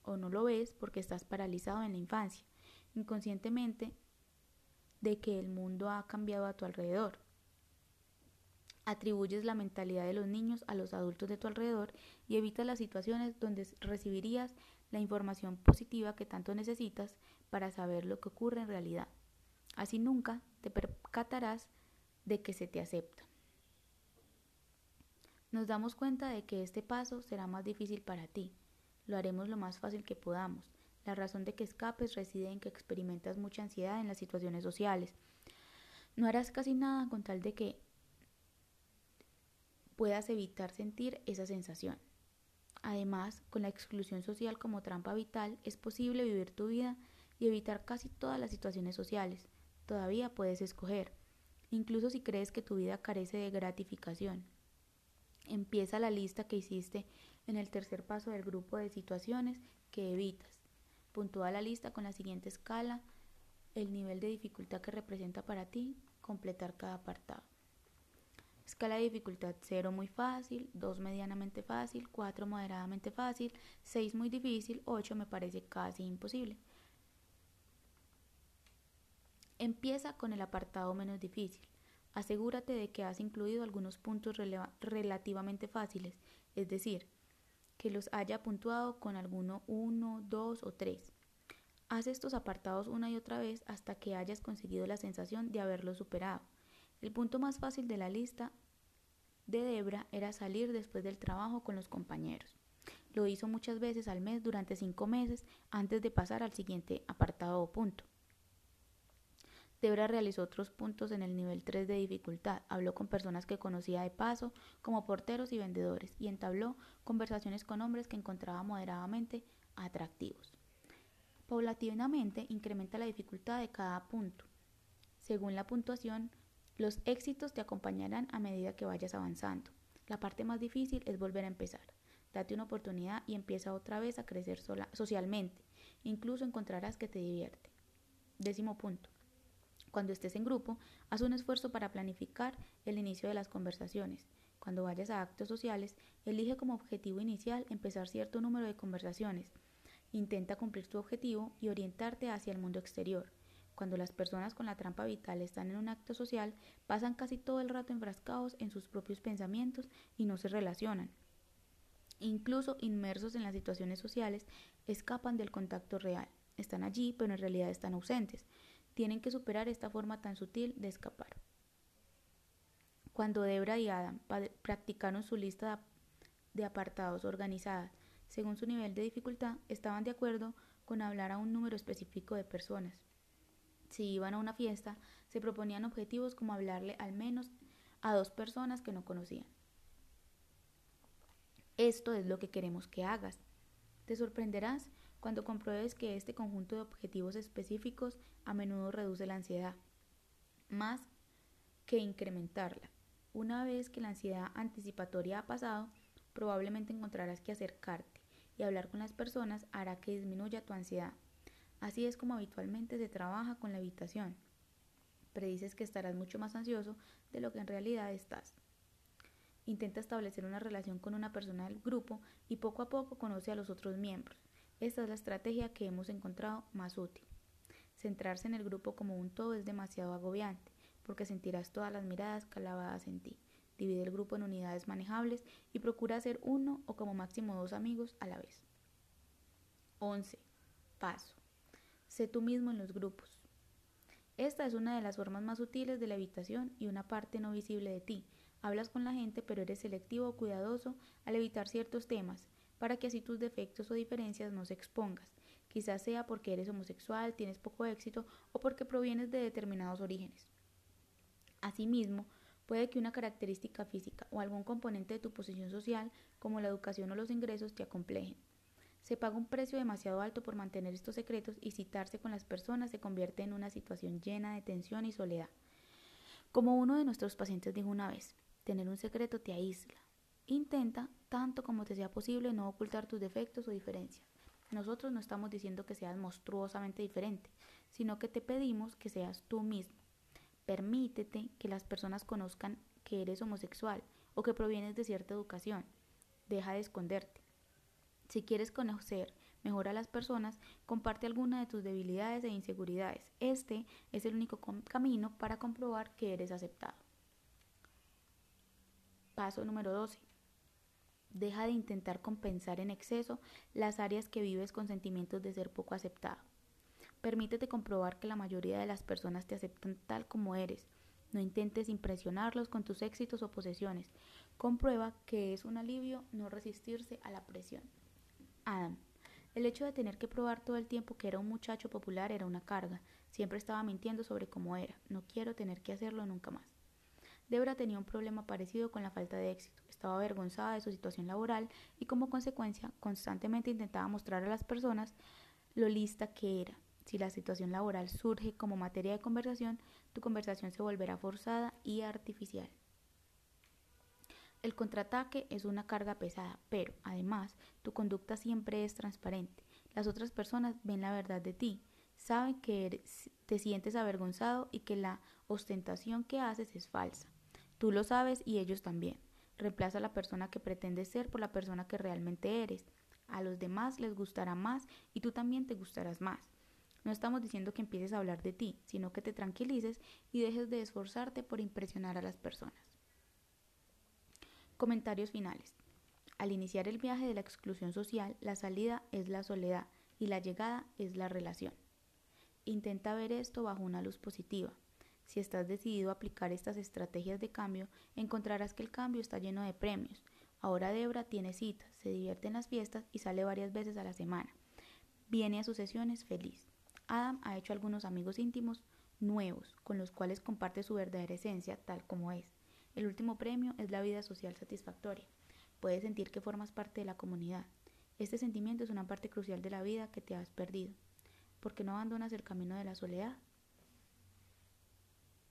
o no lo ves porque estás paralizado en la infancia, inconscientemente de que el mundo ha cambiado a tu alrededor. Atribuyes la mentalidad de los niños a los adultos de tu alrededor y evitas las situaciones donde recibirías la información positiva que tanto necesitas para saber lo que ocurre en realidad. Así nunca te percatarás de que se te acepta. Nos damos cuenta de que este paso será más difícil para ti. Lo haremos lo más fácil que podamos. La razón de que escapes reside en que experimentas mucha ansiedad en las situaciones sociales. No harás casi nada con tal de que puedas evitar sentir esa sensación. Además, con la exclusión social como trampa vital, es posible vivir tu vida y evitar casi todas las situaciones sociales. Todavía puedes escoger incluso si crees que tu vida carece de gratificación. Empieza la lista que hiciste en el tercer paso del grupo de situaciones que evitas. Puntúa la lista con la siguiente escala, el nivel de dificultad que representa para ti completar cada apartado. Escala de dificultad 0 muy fácil, 2 medianamente fácil, 4 moderadamente fácil, 6 muy difícil, 8 me parece casi imposible. Empieza con el apartado menos difícil. Asegúrate de que has incluido algunos puntos relativamente fáciles, es decir, que los haya puntuado con alguno 1, 2 o 3. Haz estos apartados una y otra vez hasta que hayas conseguido la sensación de haberlo superado. El punto más fácil de la lista de Debra era salir después del trabajo con los compañeros. Lo hizo muchas veces al mes durante cinco meses antes de pasar al siguiente apartado o punto. Debra realizó otros puntos en el nivel 3 de dificultad, habló con personas que conocía de paso, como porteros y vendedores, y entabló conversaciones con hombres que encontraba moderadamente atractivos. Paulatinamente incrementa la dificultad de cada punto. Según la puntuación, los éxitos te acompañarán a medida que vayas avanzando. La parte más difícil es volver a empezar. Date una oportunidad y empieza otra vez a crecer socialmente. Incluso encontrarás que te divierte. Décimo punto. Cuando estés en grupo, haz un esfuerzo para planificar el inicio de las conversaciones. Cuando vayas a actos sociales, elige como objetivo inicial empezar cierto número de conversaciones. Intenta cumplir tu objetivo y orientarte hacia el mundo exterior. Cuando las personas con la trampa vital están en un acto social, pasan casi todo el rato enfrascados en sus propios pensamientos y no se relacionan. Incluso inmersos en las situaciones sociales, escapan del contacto real. Están allí, pero en realidad están ausentes tienen que superar esta forma tan sutil de escapar. Cuando Debra y Adam practicaron su lista de apartados organizadas según su nivel de dificultad, estaban de acuerdo con hablar a un número específico de personas. Si iban a una fiesta, se proponían objetivos como hablarle al menos a dos personas que no conocían. Esto es lo que queremos que hagas. Te sorprenderás cuando compruebes que este conjunto de objetivos específicos a menudo reduce la ansiedad, más que incrementarla. Una vez que la ansiedad anticipatoria ha pasado, probablemente encontrarás que acercarte y hablar con las personas hará que disminuya tu ansiedad. Así es como habitualmente se trabaja con la evitación. Predices que estarás mucho más ansioso de lo que en realidad estás. Intenta establecer una relación con una persona del grupo y poco a poco conoce a los otros miembros. Esta es la estrategia que hemos encontrado más útil. Centrarse en el grupo como un todo es demasiado agobiante, porque sentirás todas las miradas clavadas en ti. Divide el grupo en unidades manejables y procura hacer uno o como máximo dos amigos a la vez. 11. Paso. Sé tú mismo en los grupos. Esta es una de las formas más útiles de la evitación y una parte no visible de ti. Hablas con la gente, pero eres selectivo o cuidadoso al evitar ciertos temas para que así tus defectos o diferencias no se expongas. Quizás sea porque eres homosexual, tienes poco éxito o porque provienes de determinados orígenes. Asimismo, Puede que una característica física o algún componente de tu posición social, como la educación o los ingresos, te acomplejen. Se paga un precio demasiado alto por mantener estos secretos y citarse con las personas se convierte en una situación llena de tensión y soledad. Como uno de nuestros pacientes dijo una vez, tener un secreto te aísla. Intenta, tanto como te sea posible, no ocultar tus defectos o diferencias. Nosotros no estamos diciendo que seas monstruosamente diferente, sino que te pedimos que seas tú mismo. Permítete que las personas conozcan que eres homosexual o que provienes de cierta educación. Deja de esconderte. Si quieres conocer mejor a las personas, comparte alguna de tus debilidades e inseguridades. Este es el único camino para comprobar que eres aceptado. Paso número 12. Deja de intentar compensar en exceso las áreas que vives con sentimientos de ser poco aceptado. Permítete comprobar que la mayoría de las personas te aceptan tal como eres. No intentes impresionarlos con tus éxitos o posesiones. Comprueba que es un alivio no resistirse a la presión. Adam. El hecho de tener que probar todo el tiempo que era un muchacho popular era una carga. Siempre estaba mintiendo sobre cómo era. No quiero tener que hacerlo nunca más. Debra tenía un problema parecido con la falta de éxito. Estaba avergonzada de su situación laboral y como consecuencia constantemente intentaba mostrar a las personas lo lista que era. Si la situación laboral surge como materia de conversación, tu conversación se volverá forzada y artificial. El contraataque es una carga pesada, pero además tu conducta siempre es transparente. Las otras personas ven la verdad de ti, saben que te sientes avergonzado y que la ostentación que haces es falsa. Tú lo sabes y ellos también. Reemplaza a la persona que pretendes ser por la persona que realmente eres. A los demás les gustará más y tú también te gustarás más. No estamos diciendo que empieces a hablar de ti, sino que te tranquilices y dejes de esforzarte por impresionar a las personas. Comentarios finales. Al iniciar el viaje de la exclusión social, la salida es la soledad y la llegada es la relación. Intenta ver esto bajo una luz positiva. Si estás decidido a aplicar estas estrategias de cambio, encontrarás que el cambio está lleno de premios. Ahora Debra tiene citas, se divierte en las fiestas y sale varias veces a la semana. Viene a sus sesiones feliz. Adam ha hecho algunos amigos íntimos nuevos, con los cuales comparte su verdadera esencia tal como es. El último premio es la vida social satisfactoria. Puedes sentir que formas parte de la comunidad. Este sentimiento es una parte crucial de la vida que te has perdido. ¿Por qué no abandonas el camino de la soledad?